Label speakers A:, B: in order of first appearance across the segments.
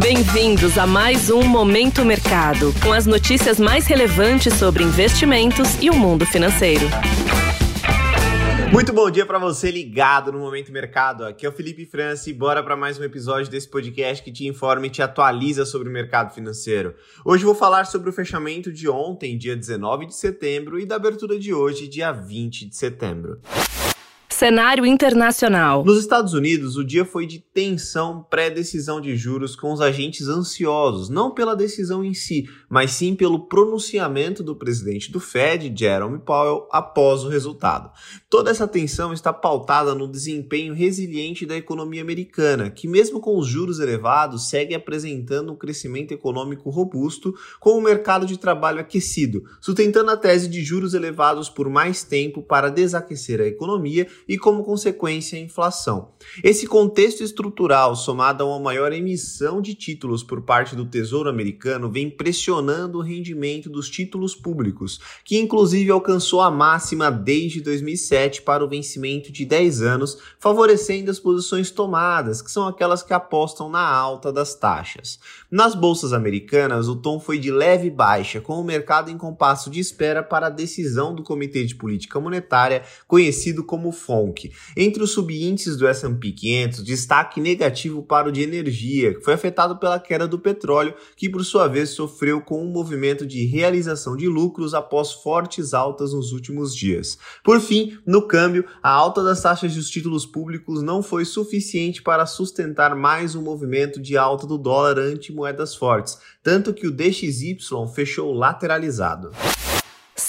A: Bem-vindos a mais um Momento Mercado, com as notícias mais relevantes sobre investimentos e o mundo financeiro.
B: Muito bom dia para você ligado no Momento Mercado. Aqui é o Felipe França e bora para mais um episódio desse podcast que te informa e te atualiza sobre o mercado financeiro. Hoje vou falar sobre o fechamento de ontem, dia 19 de setembro, e da abertura de hoje, dia 20 de setembro.
A: Cenário internacional.
B: Nos Estados Unidos, o dia foi de tensão pré-decisão de juros com os agentes ansiosos, não pela decisão em si, mas sim pelo pronunciamento do presidente do Fed, Jerome Powell, após o resultado. Toda essa tensão está pautada no desempenho resiliente da economia americana, que mesmo com os juros elevados, segue apresentando um crescimento econômico robusto, com o mercado de trabalho aquecido, sustentando a tese de juros elevados por mais tempo para desaquecer a economia e, como consequência, a inflação. Esse contexto estrutural, somado a uma maior emissão de títulos por parte do Tesouro Americano, vem pressionando o rendimento dos títulos públicos, que inclusive alcançou a máxima desde 2007 para o vencimento de 10 anos, favorecendo as posições tomadas, que são aquelas que apostam na alta das taxas. Nas bolsas americanas, o tom foi de leve baixa, com o mercado em compasso de espera para a decisão do Comitê de Política Monetária, conhecido como FOM FONC. Entre os subíndices do S&P 500, destaque negativo para o de energia, que foi afetado pela queda do petróleo, que por sua vez sofreu com um movimento de realização de lucros após fortes altas nos últimos dias. Por fim, no câmbio, a alta das taxas dos títulos públicos não foi suficiente para sustentar mais um movimento de alta do dólar ante moedas fortes, tanto que o DXY fechou lateralizado.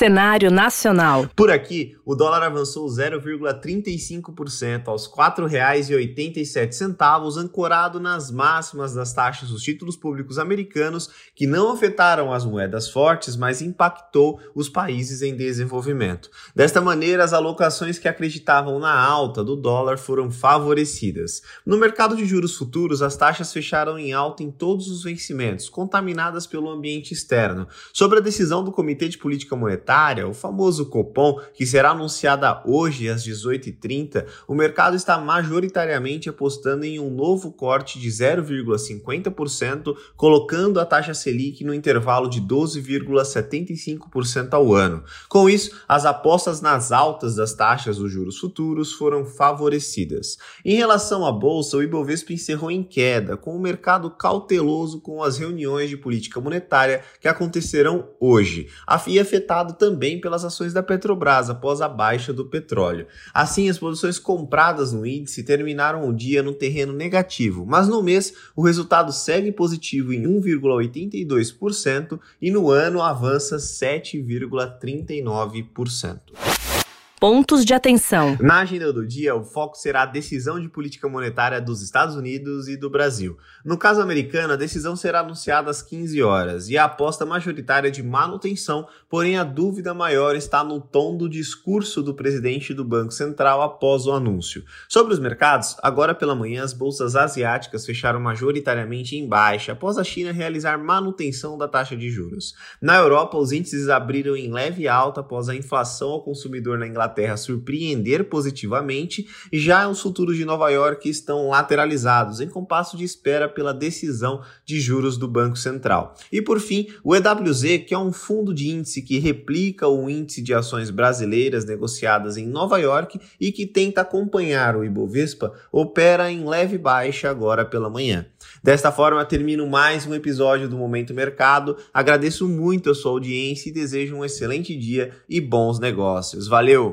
A: Cenário nacional.
B: Por aqui, o dólar avançou 0,35% aos R$ 4,87, ancorado nas máximas das taxas dos títulos públicos americanos, que não afetaram as moedas fortes, mas impactou os países em desenvolvimento. Desta maneira, as alocações que acreditavam na alta do dólar foram favorecidas. No mercado de juros futuros, as taxas fecharam em alta em todos os vencimentos, contaminadas pelo ambiente externo. Sobre a decisão do Comitê de Política Monetária, monetária, o famoso Copom, que será anunciada hoje às 18h30, o mercado está majoritariamente apostando em um novo corte de 0,50%, colocando a taxa Selic no intervalo de 12,75% ao ano. Com isso, as apostas nas altas das taxas dos juros futuros foram favorecidas. Em relação à bolsa, o Ibovespa encerrou em queda, com o mercado cauteloso com as reuniões de política monetária que acontecerão hoje, e afetado também pelas ações da Petrobras após a baixa do petróleo. Assim, as posições compradas no índice terminaram o dia no terreno negativo, mas no mês o resultado segue positivo em 1,82% e no ano avança 7,39%
A: pontos de atenção.
B: Na agenda do dia, o foco será a decisão de política monetária dos Estados Unidos e do Brasil. No caso americano, a decisão será anunciada às 15 horas e a aposta majoritária de manutenção, porém a dúvida maior está no tom do discurso do presidente do Banco Central após o anúncio. Sobre os mercados, agora pela manhã as bolsas asiáticas fecharam majoritariamente em baixa após a China realizar manutenção da taxa de juros. Na Europa, os índices abriram em leve alta após a inflação ao consumidor na Inglaterra Inglaterra surpreender positivamente, já os futuros de Nova York estão lateralizados, em compasso de espera pela decisão de juros do Banco Central. E por fim, o EWZ, que é um fundo de índice que replica o índice de ações brasileiras negociadas em Nova York e que tenta acompanhar o Ibovespa, opera em leve baixa agora pela manhã. Desta forma, termino mais um episódio do Momento Mercado. Agradeço muito a sua audiência e desejo um excelente dia e bons negócios. Valeu!